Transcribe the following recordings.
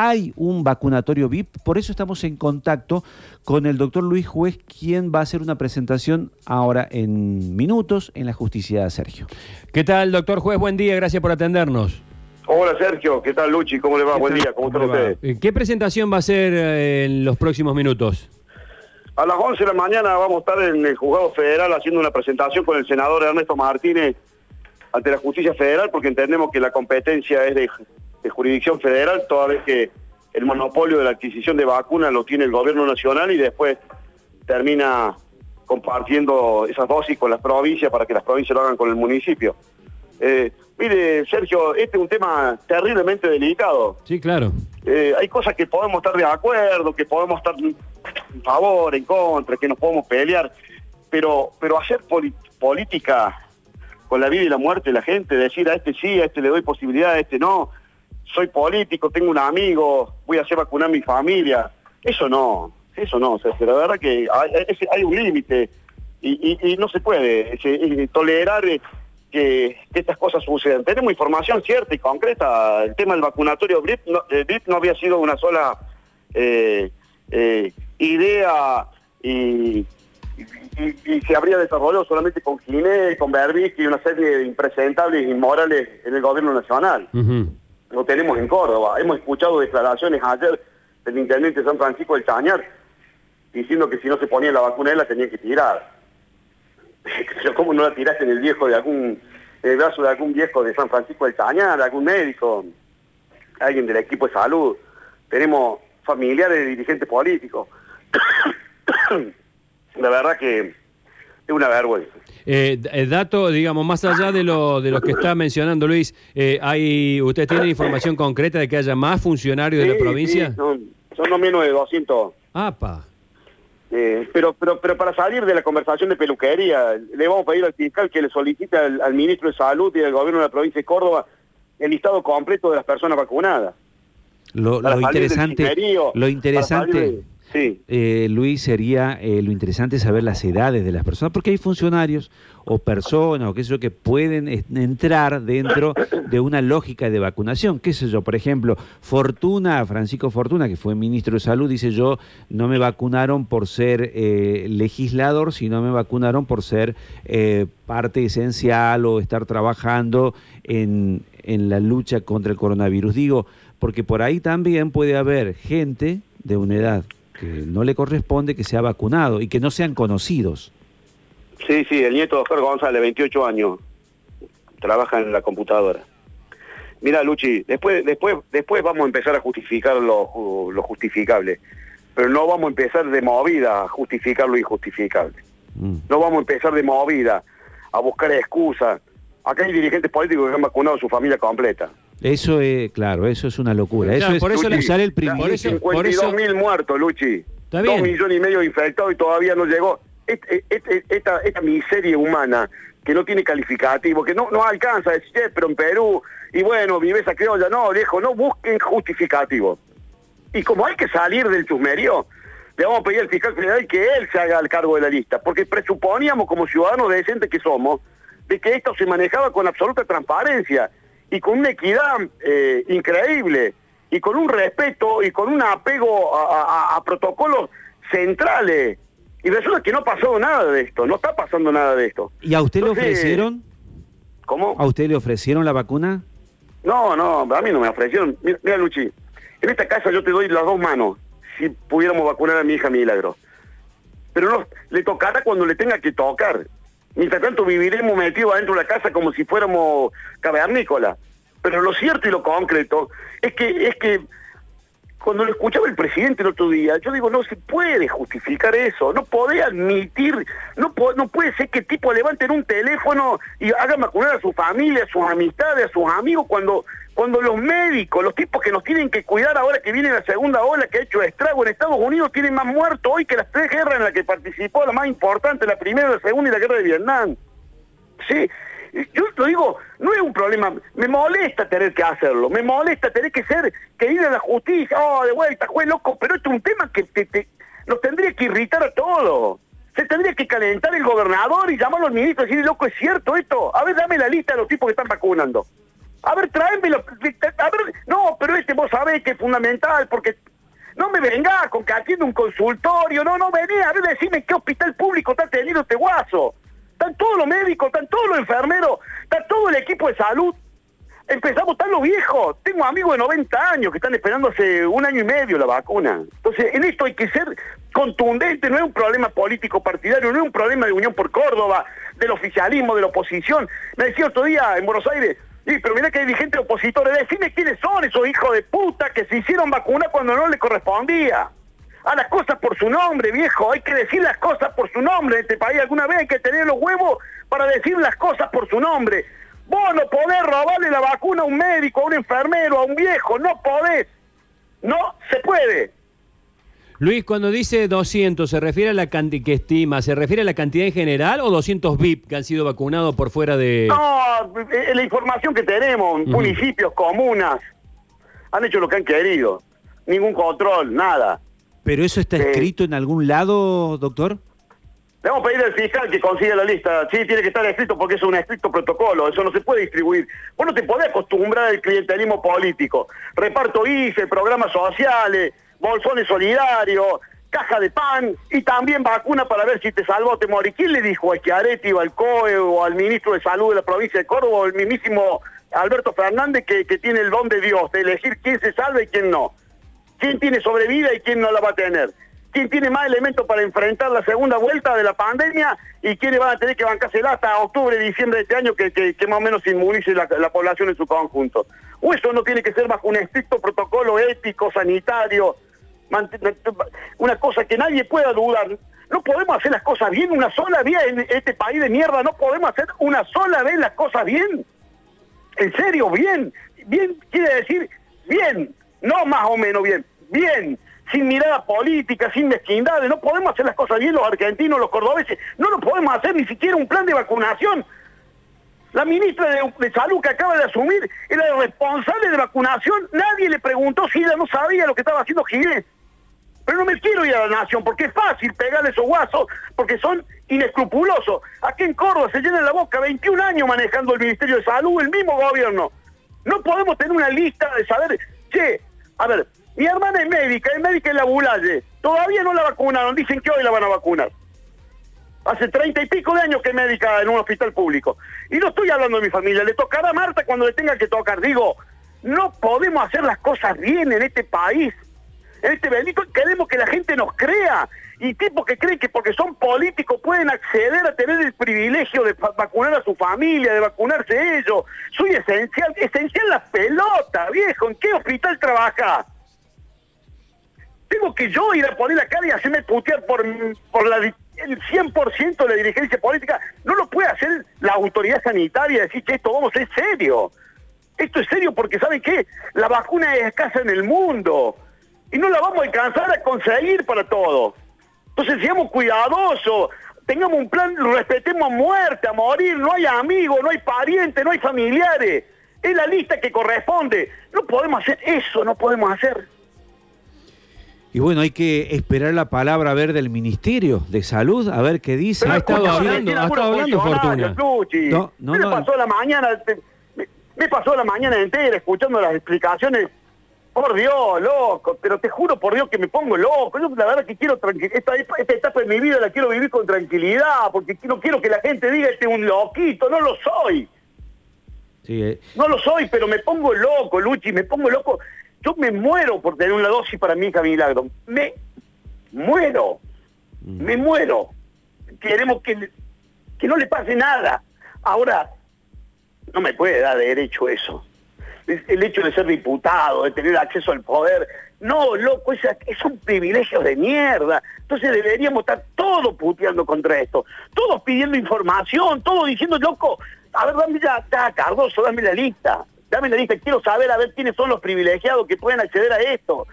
hay un vacunatorio VIP, por eso estamos en contacto con el doctor Luis Juez, quien va a hacer una presentación ahora en minutos en la justicia de Sergio. ¿Qué tal, doctor Juez? Buen día, gracias por atendernos. Hola Sergio, ¿qué tal Luchi? ¿Cómo le va? Buen día, ¿cómo están ustedes? ¿Qué presentación va a ser eh, en los próximos minutos? A las 11 de la mañana vamos a estar en el juzgado federal haciendo una presentación con el senador Ernesto Martínez ante la justicia federal porque entendemos que la competencia es de, jurisdicción federal, toda vez que el monopolio de la adquisición de vacunas lo tiene el gobierno nacional y después termina compartiendo esas dosis con las provincias para que las provincias lo hagan con el municipio. Eh, mire, Sergio, este es un tema terriblemente delicado. Sí, claro. Eh, hay cosas que podemos estar de acuerdo, que podemos estar en favor, en contra, que nos podemos pelear, pero, pero hacer política con la vida y la muerte de la gente, decir a este sí, a este le doy posibilidad, a este no, soy político, tengo un amigo, voy a hacer vacunar a mi familia, eso no, eso no, Sergio, la verdad que hay, un límite y, no se puede tolerar que, estas cosas sucedan. Tenemos información cierta y concreta. El tema del vacunatorio VIP no, eh, no había sido una sola eh, eh, idea y, se habría desarrollado solamente con Giné, con Berbisky y una serie de impresentables inmorales en el gobierno nacional. Lo tenemos en Córdoba. Hemos escuchado declaraciones ayer del intendente de San Francisco del Chañar diciendo que si no se ponía la vacuna él la tenía que tirar. ¿Cómo no la tiraste en el viejo de algún, el brazo de algún viejo de San Francisco del Cañar, algún médico, alguien del equipo de salud? Tenemos familiares de dirigentes políticos. la verdad que es una vergüenza. Eh, el dato, digamos, más allá de lo, de lo que está mencionando Luis, eh, hay, ¿usted tiene información concreta de que haya más funcionarios de la provincia? son, son no menos de 200. ¡Apa! Eh, pero, pero, pero para salir de la conversación de peluquería, le vamos a pedir al fiscal que le solicite al, ministro de Salud y al gobierno de la provincia de Córdoba el listado completo de las personas vacunadas. Lo, interesante, lo interesante, Sí. Eh, Luis, sería eh, lo interesante saber las edades de las personas, porque hay funcionarios o personas o qué sé yo que pueden entrar dentro de una lógica de vacunación. ¿Qué sé yo? Por ejemplo, Fortuna, Francisco Fortuna, que fue ministro de Salud, dice yo, no me vacunaron por ser eh, legislador, sino me vacunaron por ser parte esencial o estar trabajando en, en la lucha contra el coronavirus. Digo, porque por ahí también puede haber gente de una edad que no le corresponde que sea vacunado y que no sean conocidos. Sí, sí, el nieto de Oscar González, 28 años, trabaja en la computadora. Mira, Luchi, después, después, después vamos a empezar a justificar lo, lo justificable, pero no vamos a empezar de movida a justificar lo injustificable. Mm. No vamos a empezar de movida a buscar excusas. Acá hay dirigentes políticos que han vacunado a su familia completa. Eso es, claro, eso es una locura. eso es por eso usar el privilegio. 52 mil muertos, Luchi. Dos millones y medio infectados y todavía no llegó. esta, esta miseria humana que no tiene calificativo, que no, no alcanza a decir, pero en Perú, y bueno, vive esa criolla. No, viejo, no busquen justificativo. Y como hay que salir del chusmerio, le vamos a pedir al fiscal general que él se haga el cargo de la lista, porque presuponíamos como ciudadanos decentes que somos, de que esto se manejaba con absoluta transparencia y con una equidad eh, increíble y con un respeto y con un apego a, protocolos centrales. Y resulta que no pasó nada de esto, no está pasando nada de esto. ¿Y a usted le ofrecieron? ¿Cómo? ¿A usted le ofrecieron la vacuna? No, no, a mí no me ofrecieron. Mira, Luchi, en esta casa yo te doy las dos manos si pudiéramos vacunar a mi hija Milagro. Pero no, le tocará cuando le tenga que tocar. Mientras tanto viviremos metidos adentro de la casa como si fuéramos cavernícolas. Pero lo cierto y lo concreto es que, es que cuando lo escuchaba el presidente el otro día, yo digo, no se puede justificar eso, no puede admitir, no, no puede ser que tipo levanten un teléfono y hagan vacunar a su familia, a sus amistades, a sus amigos, cuando cuando los médicos, los tipos que nos tienen que cuidar ahora que viene la segunda ola que ha hecho estrago en Estados Unidos, tienen más muertos hoy que las tres guerras en las que participó, la más importante, la primera, la segunda y la guerra de Vietnam. Sí, yo lo digo, no es un problema, me molesta tener que hacerlo, me molesta tener que ser, que ir a la justicia, oh, de vuelta, juez loco, pero esto es un tema que nos tendría que irritar a todos. Se tendría que calentar el gobernador y llamarlo al ministro y decir, loco, ¿es cierto esto? A ver, dame la lista de los tipos que están vacunando. A ver, tráemelo. A ver, no, pero este vos sabés que es fundamental porque no me venga con que atiende un consultorio, no, no venía, a ver, decime qué hospital público está teniendo este guaso. Están todos los médicos, están todos los enfermeros, está todo el equipo de salud. Empezamos, están los viejos. Tengo amigos de 90 años que están esperando hace un año y medio la vacuna. Entonces, en esto hay que ser contundente, no es un problema político partidario, no es un problema de Unión por Córdoba, del oficialismo, de la oposición. Me decía otro día en Buenos Aires, Sí, pero mira que hay dirigentes opositores. Decime quiénes son esos hijos de puta que se hicieron vacuna cuando no le correspondía. A las cosas por su nombre, viejo. Hay que decir las cosas por su nombre en este país. Alguna vez hay que tener los huevos para decir las cosas por su nombre. Vos no podés robarle la vacuna a un médico, a un enfermero, a un viejo. No podés. No se puede. Luis, cuando dice 200, ¿se refiere a la cantidad que estima? ¿Se refiere a la cantidad en general o 200 VIP que han sido vacunados por fuera de...? No, eh, la información que tenemos, municipios, comunas, han hecho lo que han querido. Ningún control, nada. ¿Pero eso está eh, escrito en algún lado, doctor? Le vamos a pedir al fiscal que consiga la lista. Sí, tiene que estar escrito porque es un estricto protocolo. Eso no se puede distribuir. Vos no te podés acostumbrar al clientelismo político. Reparto IFE, programas sociales bolsones solidarios, caja de pan y también vacuna para ver si te salvó o te morí. ¿Quién le dijo a Schiaretti o al COE o al ministro de Salud de la provincia de Córdoba o el mismísimo Alberto Fernández que, que tiene el don de Dios de elegir quién se salva y quién no? ¿Quién tiene sobrevida y quién no la va a tener? ¿Quién tiene más elementos para enfrentar la segunda vuelta de la pandemia y quiénes van a tener que bancarse hasta octubre, diciembre de este año que, que, más o menos inmunice la, la población en su conjunto? ¿O eso no tiene que ser bajo un estricto protocolo ético, sanitario, una cosa que nadie pueda dudar. No podemos hacer las cosas bien una sola vez en este país de mierda, no podemos hacer una sola vez las cosas bien. En serio, bien. Bien quiere decir bien, no más o menos bien, bien. Sin mirada política, sin mezquindades, no podemos hacer las cosas bien los argentinos, los cordobeses, no lo podemos hacer ni siquiera un plan de vacunación. La ministra de, Salud que acaba de asumir era responsable de vacunación. Nadie le preguntó si ella no sabía lo que estaba haciendo Ginés. Pero no me quiero ir a la nación porque es fácil pegarle esos guasos porque son inescrupulosos. Aquí en Córdoba se llena la boca 21 años manejando el Ministerio de Salud, el mismo gobierno. No podemos tener una lista de saber, che, a ver, mi hermana es médica, es médica en la Bulalle, todavía no la vacunaron, dicen que hoy la van a vacunar. Hace treinta y pico de años que es médica en un hospital público. Y no estoy hablando de mi familia, le tocará a Marta cuando le tenga que tocar. Digo, no podemos hacer las cosas bien en este país este bendito queremos que la gente nos crea. Y tipos que creen que porque son políticos pueden acceder a tener el privilegio de vacunar a su familia, de vacunarse ellos. Soy esencial, esencial la pelota, viejo. ¿En qué hospital trabaja? Tengo que yo ir a poner la cara y hacerme putear por, por la, el 100% de la dirigencia política. No lo puede hacer la autoridad sanitaria, decir que esto vamos, es serio. Esto es serio porque, ¿saben qué? La vacuna es escasa en el mundo y no la vamos a alcanzar a conseguir para todo. Entonces seamos cuidadosos, tengamos un plan, respetemos a muerte, a morir, no hay amigos, no hay parientes, no hay familiares. Es la lista que corresponde. No podemos hacer eso, no podemos hacer. Y bueno, hay que esperar la palabra a ver del Ministerio de Salud, a ver qué dice. ha estado hablando, ha estado hablando Fortuna. No, no, me pasó la mañana, me pasó la mañana entera escuchando las explicaciones por Dios, loco, pero te juro por Dios que me pongo loco. Yo la verdad que quiero esta, esta etapa de mi vida la quiero vivir con tranquilidad, porque no quiero que la gente diga este es un loquito, no lo soy. Eh. No lo soy, pero me pongo loco, Luchi, me pongo loco. Yo me muero por tener una dosis para mi hija Milagro. Me muero. Mm. Me muero. Queremos que, que no le pase nada. Ahora, no me puede dar derecho eso el hecho de ser diputado, de tener acceso al poder. No, loco, es, un privilegio de mierda. Entonces deberíamos estar todos puteando contra esto, todos pidiendo información, todos diciendo, loco, a ver, dame ya, ya, Cardoso, dame la lista, dame la lista, quiero saber a ver quiénes son los privilegiados que pueden acceder a esto.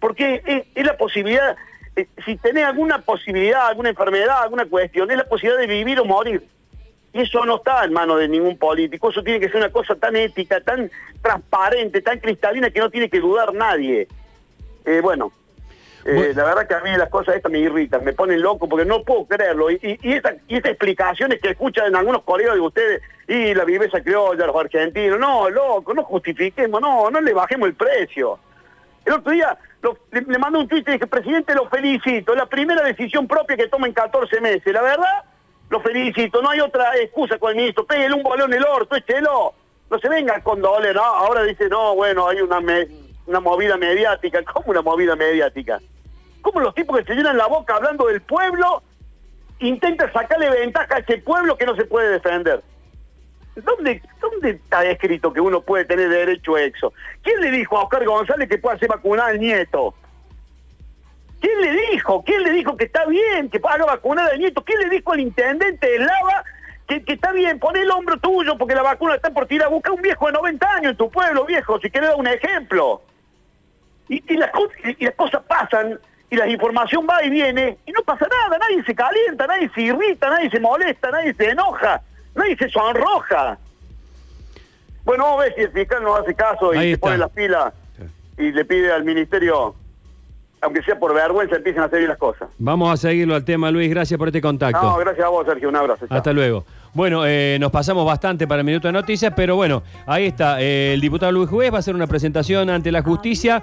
Porque es, la posibilidad, eh, si tenés alguna posibilidad, alguna enfermedad, alguna cuestión, es la posibilidad de vivir o morir. Y eso no está en manos de ningún político, eso tiene que ser una cosa tan ética, tan transparente, tan cristalina que no tiene que dudar nadie. Eh, bueno, Eh, la verdad que a mí las cosas estas me irritan, me ponen loco porque no puedo creerlo. Y, y, esas explicaciones que escuchan en algunos colegas de ustedes, y la viveza criolla, los argentinos, no, loco, no justifiquemos, no, no le bajemos el precio. El otro día le, le mandé un tuit y dije, presidente, lo felicito, la primera decisión propia que toma en 14 meses. La verdad, lo felicito, no hay otra excusa con el ministro, pégale un bolón el orto, échelo. No se venga con doble, ¿no? Ahora dice, no, bueno, hay una, una movida mediática. ¿Cómo una movida mediática? ¿Cómo los tipos que se llenan la boca hablando del pueblo intentan sacarle ventaja a ese pueblo que no se puede defender? ¿Dónde, ¿Dónde está escrito que uno puede tener derecho a eso? ¿Quién le dijo a Oscar González que pueda hacer vacunar al nieto? ¿Quién le dijo? ¿Quién le dijo que está bien que haga vacunar al nieto? ¿Quién le dijo al intendente de Lava que, está bien? Pon el hombro tuyo porque la vacuna está por tirar. Busca un viejo de 90 años en tu pueblo, viejo, si quieres dar un ejemplo. Y, las, y las cosas pasan y la información va y viene y no pasa nada. Nadie se calienta, nadie se irrita, nadie se molesta, nadie se enoja. Nadie se sonroja. Bueno, a ver si el fiscal no hace caso y se pone las pilas y le pide al ministerio, aunque sea por vergüenza, empiecen a hacer bien las cosas. Vamos a seguirlo al tema, Luis. Gracias por este contacto. No, gracias a vos, Sergio. Un abrazo. Hasta luego. Bueno, eh, nos pasamos bastante para el Minuto de Noticias, pero bueno, ahí está. Eh, el diputado Luis Juez va a hacer una presentación ante la justicia